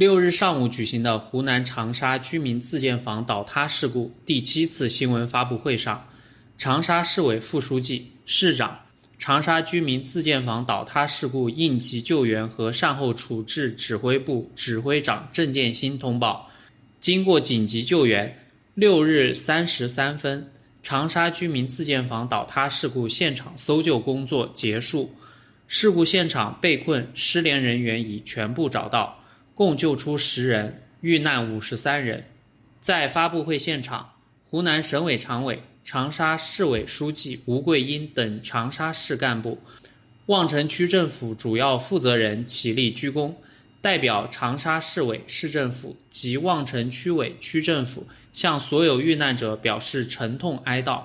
六日上午举行的湖南长沙居民自建房倒塌事故第七次新闻发布会上，长沙市委副书记、市长、长沙居民自建房倒塌事故应急救援和善后处置指挥部指挥长郑建新通报，经过紧急救援，六日三时三分，长沙居民自建房倒塌事故现场搜救工作结束，事故现场被困失联人员已全部找到。共救出十人，遇难五十三人。在发布会现场，湖南省委常委、长沙市委书记吴桂英等长沙市干部、望城区政府主要负责人起立鞠躬，代表长沙市委、市政府及望城区委、区政府向所有遇难者表示沉痛哀悼，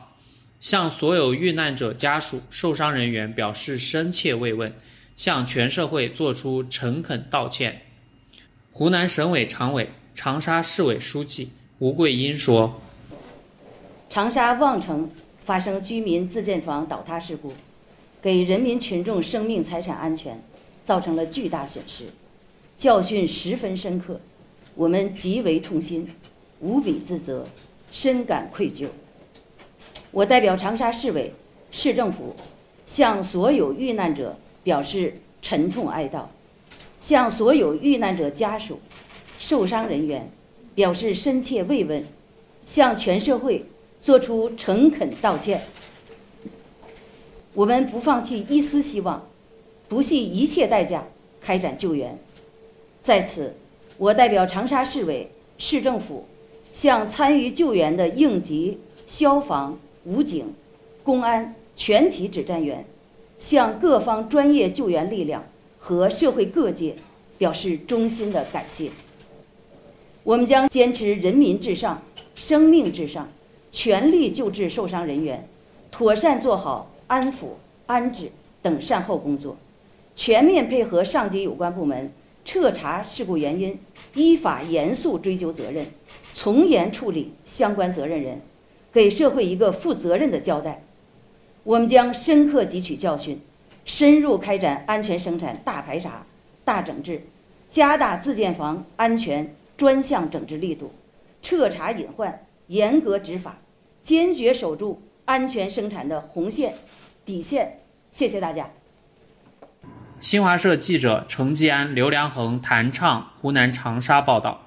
向所有遇难者家属、受伤人员表示深切慰问，向全社会作出诚恳道歉。湖南省委常委、长沙市委书记吴桂英说：“长沙望城发生居民自建房倒塌事故，给人民群众生命财产安全造成了巨大损失，教训十分深刻，我们极为痛心，无比自责，深感愧疚。我代表长沙市委、市政府，向所有遇难者表示沉痛哀悼。”向所有遇难者家属、受伤人员表示深切慰问，向全社会作出诚恳道歉。我们不放弃一丝希望，不惜一切代价开展救援。在此，我代表长沙市委、市政府，向参与救援的应急、消防、武警、公安全体指战员，向各方专业救援力量。和社会各界表示衷心的感谢。我们将坚持人民至上、生命至上，全力救治受伤人员，妥善做好安抚、安置等善后工作，全面配合上级有关部门彻查事故原因，依法严肃追究责任，从严处理相关责任人，给社会一个负责任的交代。我们将深刻汲取教训。深入开展安全生产大排查、大整治，加大自建房安全专项整治力度，彻查隐患，严格执法，坚决守住安全生产的红线、底线。谢谢大家。新华社记者程继安、刘良恒、谭畅，湖南长沙报道。